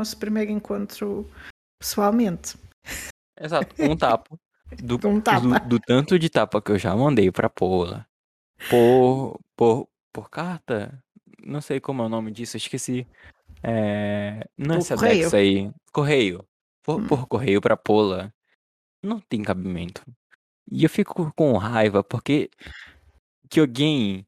nosso primeiro encontro pessoalmente. Exato, um tapa. Do, Um tapa. Do, do tanto de tapa que eu já mandei pra Paula. Por, por, por carta? Não sei como é o nome disso, esqueci. É, não é Sedex correio? aí. Correio. Por, Hum. por correio pra Paula. Não tem cabimento. E eu fico com raiva porque que alguém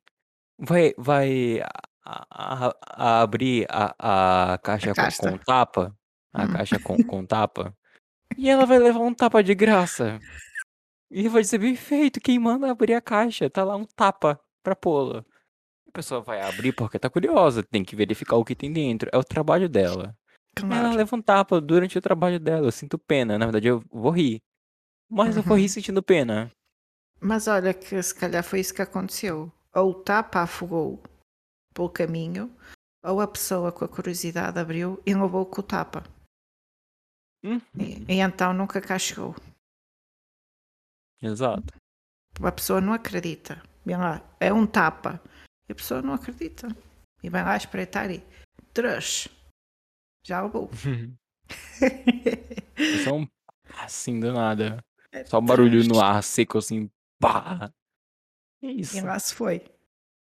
vai, vai a- a- a- abrir a, a caixa A com, casta. com tapa. A Hum. caixa com, com tapa. E ela vai levar um tapa de graça. E vai dizer, bem feito, quem manda abrir a caixa? Tá lá um tapa pra pô-la. A pessoa vai abrir porque tá curiosa, tem que verificar o que tem dentro. É o trabalho dela. Ela Claro. leva um tapa durante o trabalho dela. Eu sinto pena. Na verdade, eu vou rir. Mas eu vou rir Uhum. sentindo pena. Mas olha que se calhar foi isso que aconteceu. Ou o tapa afogou pelo caminho, ou a pessoa com a curiosidade abriu e levou com o tapa. Uhum. E, e então nunca cá chegou. Exato. A pessoa não acredita. Vem lá, é um tapa. E a pessoa não acredita. E vai lá espreitar e três. Já levou. É só um assim do nada. Só um barulho no ar seco assim. Pá! É isso. E lá se foi.